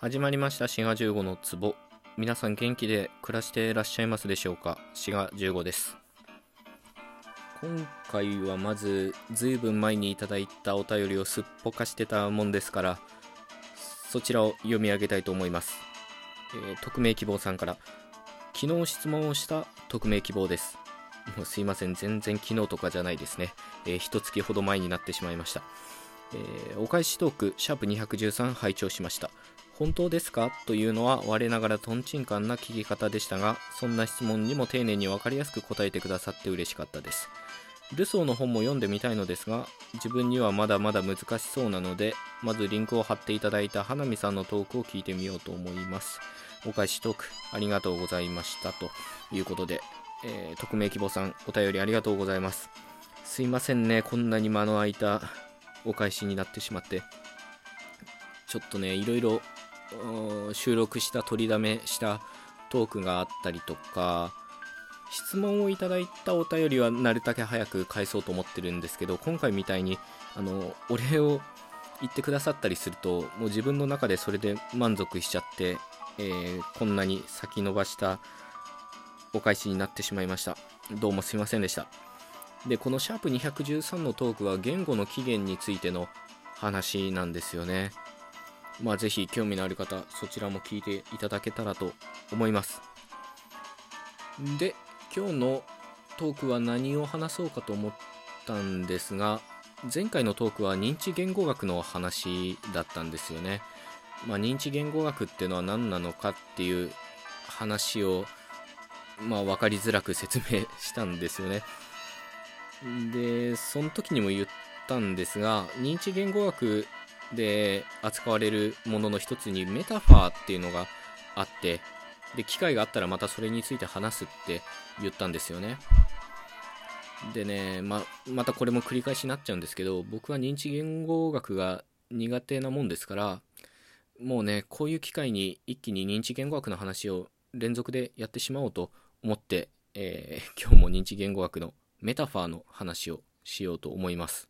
始まりました。滋賀15の壺。皆さん元気で暮らしていらっしゃいますでしょうか？滋賀15です。今回はまずずいぶん前にいただいたお便りをすっぽかしてたもんですからそちらを読み上げたいと思います、えー匿名希望さんから昨日質問をした匿名希望です。もうすいません。全然昨日とかじゃないですね、えー、一月ほど前になってしまいました。えーお返しトーク、シャープ213拝聴しました。本当ですか？というのは我ながらトンチンカンな聞き方でしたが、そんな質問にも丁寧に分かりやすく答えてくださって嬉しかったです。ルソーの本も読んでみたいのですが、自分にはまだまだ難しそうなので、まずリンクを貼っていただいた花見さんのトークを聞いてみようと思います。お返しトーク、ありがとうございました。ということで、えー匿名希望さん、お便りありがとうございます。すいませんね、こんなに間の空いたお返しになってしまってちょっとねいろいろ収録した取りだめしたトークがあったりとか質問をいただいたお便りはなるだけ早く返そうと思ってるんですけど今回みたいにあのお礼を言ってくださったりするともう自分の中でそれで満足しちゃって、えーこんなに先延ばしたお返しになってしまいました。どうもすいませんでした。でこのシャープ213のトークは言語の起源についての話なんですよね。まあぜひ興味のある方そちらも聞いていただけたらと思います。で今日のトークは何を話そうかと思ったんですが前回のトークは認知言語学の話だったんですよね。まあ認知言語学っていうのは何なのかっていう話をまあ分かりづらく説明したんですよね。でその時にも言ったんですが認知言語学で扱われるものの一つにメタファーっていうのがあってで機会があったらまたそれについて話すって言ったんですよね。でね、ままたこれも繰り返しになっちゃうんですけど僕は認知言語学が苦手なもんですからもうねこういう機会に一気に認知言語学の話を連続でやってしまおうと思って、えー 今日も認知言語学のメタファーの話をしようと思います。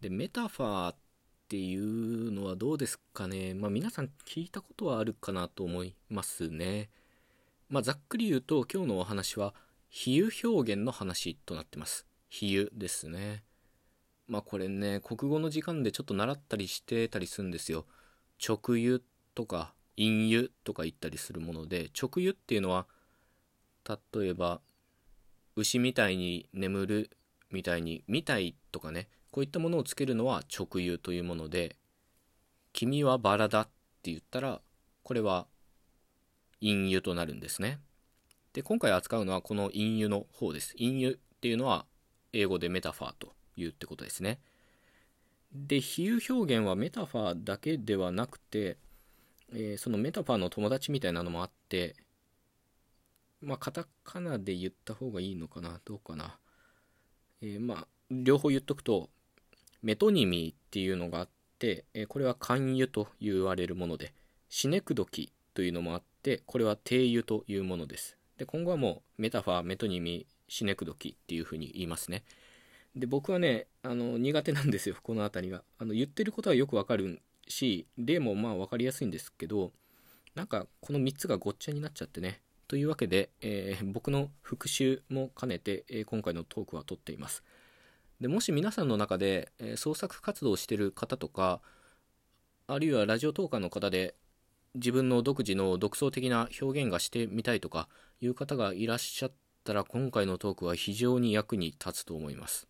でメタファーってていうのはどうですかね。まあ皆さん聞いたことはあるかなと思いますね。まあざっくり言うと今日のお話は比喩表現の話となってます。比喩ですね。まあこれね国語の時間でちょっと習ったりしてたりするんですよ。直喩とか隠喩とか言ったりするもので直喩っていうのは例えば牛みたいに眠るみたいにみたいとかねこういったものをつけるのは直喩というもので君はバラだって言ったらこれは隠喩となるんですね。で今回扱うのはこの隠喩の方です。隠喩っていうのは英語でメタファーというってことですね。で比喩表現はメタファーだけではなくて、えーそのメタファーの友達みたいなのもあってまあカタカナで言った方がいいのかなどうかな。えーまあ両方言っとくとメトニミーっていうのがあって、えこれは勧誘と言われるものでシネクドキというのもあってこれは定油というものです。で今後はもうメタファーメトニミーシネクドキっていうふうに言いますね。で僕はねあの苦手なんですよこの辺りが。あの言ってることはよくわかるし例もまあ分かりやすいんですけどなんかこの3つがごっちゃになっちゃってねというわけで、えー僕の復習も兼ねて、えー今回のトークは撮っています。でもし皆さんの中で、えー創作活動をしてる方とかあるいはラジオトーカーの方で自分の独自の独創的な表現がしてみたいとかいう方がいらっしゃったら今回のトークは非常に役に立つと思います。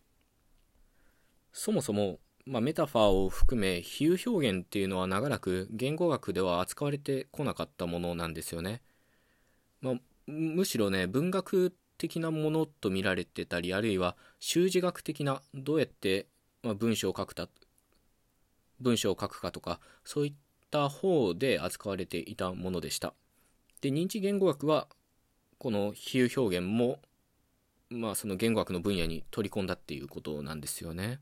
そもそも、まあ、メタファーを含め比喩表現っていうのは長らく言語学では扱われてこなかったものなんですよね、まあ、むしろね文学的なものと見られてたりあるいは習字学的などうやって、まあ、文章を書くた文章を書くかとかそういった方で扱われていたものでした。で認知言語学はこの比喩表現もまあその言語学の分野に取り込んだっていうことなんですよね。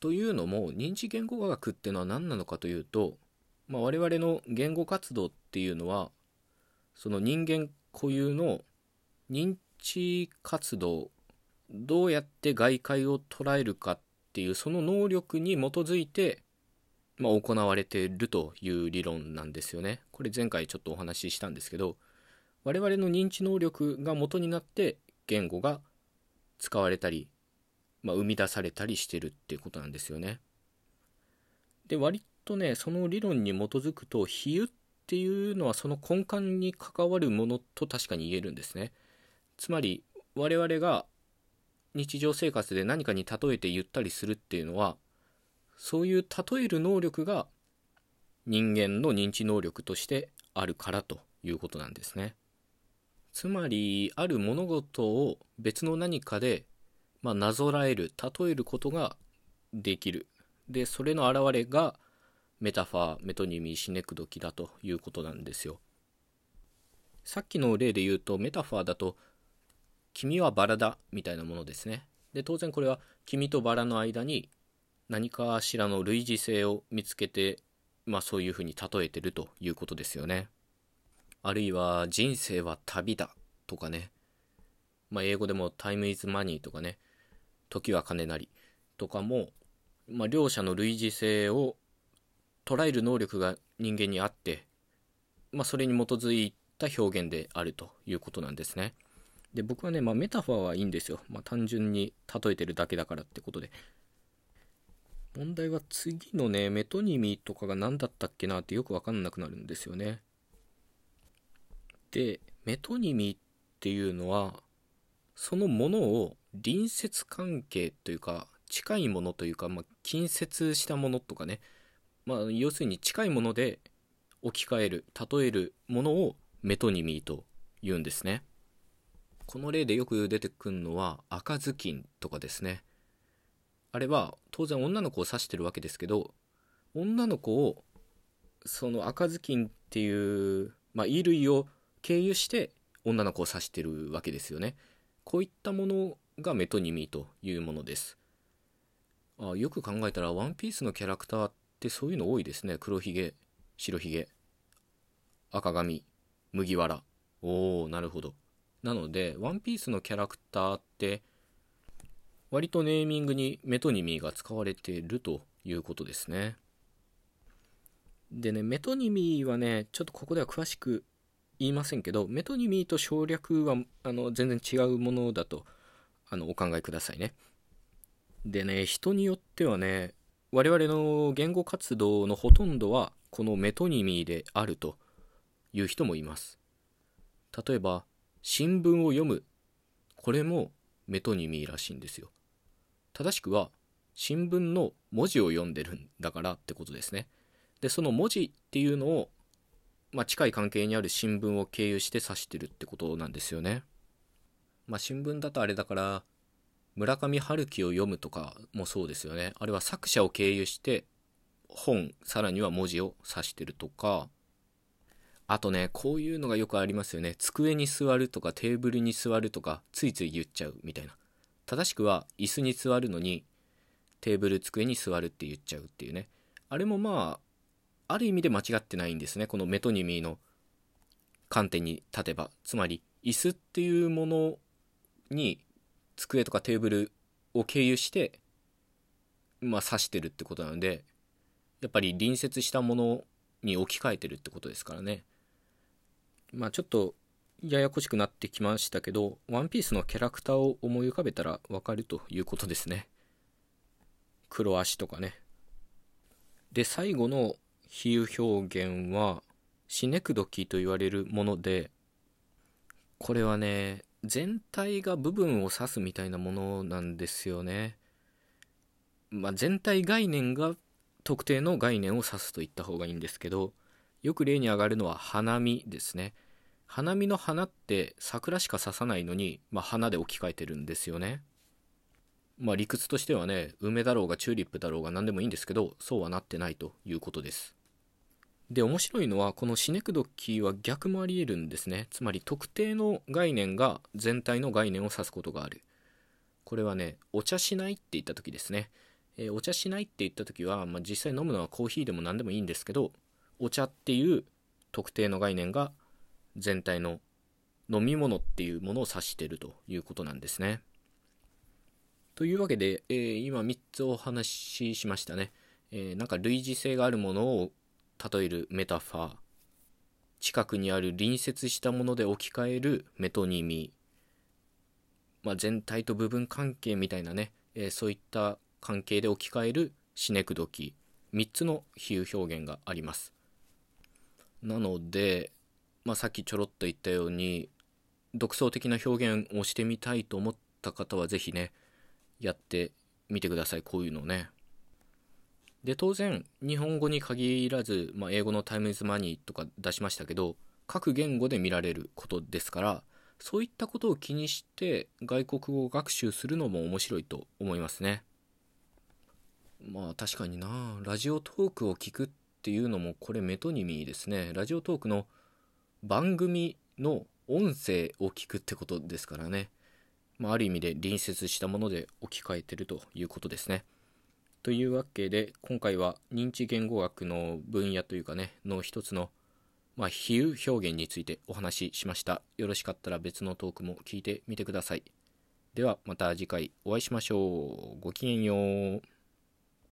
というのも認知言語学っていうのは何なのかというと、まあ、我々の言語活動っていうのはその人間固有の認知活動どうやって外界を捉えるかっていうその能力に基づいて、まあ、行われているという理論なんですよね。これ前回ちょっとお話ししたんですけど、我々の認知能力が元になって言語が使われたり、まあ、生み出されたりしてるっていうことなんですよね。で、割とね、その理論に基づくと、比喩っていうのはその根幹に関わるものと確かに言えるんですね。つまり、我々が日常生活で何かに例えて言ったりするっていうのは、そういう例える能力が人間の認知能力としてあるからということなんですね。つまり、ある物事を別の何かで、まあ、なぞらえる、例えることができる。で、それの現れがメタファー、メトニミー、シネクドキだということなんですよ。さっきの例で言うと、メタファーだと、君はバラだみたいなものですね。で、当然これは君とバラの間に何かしらの類似性を見つけて、まあそういうふうに例えてるということですよね。あるいは人生は旅だとかね。まあ英語でも time is money とかね。時は金なりとかも、まあ両者の類似性を捉える能力が人間にあって、まあそれに基づいた表現であるということなんですね。で、僕はね、まあメタファーはいいんですよ。まあ単純に例えてるだけだからってことで。問題は次のね、メトニミとかが何だったっけなってよくわかんなくなるんですよね。で、メトニミっていうのは、そのものを隣接関係というか、近いものというか、まあ、近接したものとかね、まあ、要するに近いもので置き換える、例えるものをメトニミーと言うんですね。この例でよく出てくるのは赤ずきんとかですね。あれは当然女の子を指してるわけですけど、女の子をその赤ずきんっていう、まあ、衣類を経由して女の子を指してるわけですよね。こういったものがメトニミーというものです。あよく考えたらワンピースのキャラクターってそういうの多いですね。黒ひげ、白ひげ、赤髪、麦わら。おー、なるほど。なので、ワンピースのキャラクターって、割とネーミングにメトニミーが使われているということですね。でね、メトニミーはね、ちょっとここでは詳しく言いませんけど、メトニミーと省略はあの全然違うものだとあのお考えくださいね。でね、人によってはね、我々の言語活動のほとんどはこのメトニミーであるという人もいます。例えば、新聞を読む。これもメトニミーらしいんですよ。正しくは、新聞の文字を読んでるんだからってことですね。で、その文字っていうのを、まあ、近い関係にある新聞を経由して指してるってことなんですよね。まあ、新聞だとあれだから、村上春樹を読むとかもそうですよね。あれは作者を経由して本、さらには文字を指してるとか、あとね、こういうのがよくありますよね。机に座るとかテーブルに座るとか、ついつい言っちゃうみたいな。正しくは、椅子に座るのに、テーブル、机に座るって言っちゃうっていうね。あれもまあ、ある意味で間違ってないんですね。このメトニミーの観点に立てば。つまり、椅子っていうものに、机とかテーブルを経由して、まあ、指してるってことなので、やっぱり隣接したものに置き換えてるってことですからね。まあちょっとややこしくなってきましたけど、ワンピースのキャラクターを思い浮かべたらわかるということですね。黒足とかね。で、最後の比喩表現は、シネクドキと言われるもので、これはね、全体が部分を指すみたいなものなんですよね。まあ、全体概念が特定の概念を指すと言った方がいいんですけど、よく例に上がるのは花見ですね。花見の花って桜しか刺さないのに、まあ、花で置き換えてるんですよね。まあ理屈としてはね、梅だろうがチューリップだろうが何でもいいんですけど、そうはなってないということです。で、面白いのは、このシネクドキは逆もあり得るんですね。つまり特定の概念が全体の概念を指すことがある。これはね、お茶しないって言った時ですね。えー、お茶しないって言った時は、まあ、実際飲むのはコーヒーでも何でもいいんですけど、お茶っていう特定の概念が全体の飲み物っていうものを指しているということなんですね。というわけで、えー、今3つお話ししましたね。えー、なんか類似性があるものを例えるメタファー。近くにある隣接したもので置き換えるメトニミ、まあ、全体と部分関係みたいなね、えー、そういった関係で置き換えるシネクドキ。3つの比喩表現があります。なので、まあ、さっきちょろっと言ったように独創的な表現をしてみたいと思った方は是非ねやってみてください。こういうのね。で当然日本語に限らず、まあ、英語のタイムズマニーとか出しましたけど各言語で見られることですからそういったことを気にして外国語学習するのも面白いと思いますね。まあ確かにな。ラジオトークを聞くっていうのもこれメトニミーですね。ラジオトークの番組の音声を聞くってことですからね、まあ、ある意味で隣接したもので置き換えてるということですねというわけで今回は認知言語学の分野というかねの一つのまあ、比喩表現についてお話ししました。よろしかったら別のトークも聞いてみてください。ではまた次回お会いしましょう。ごきげんよう。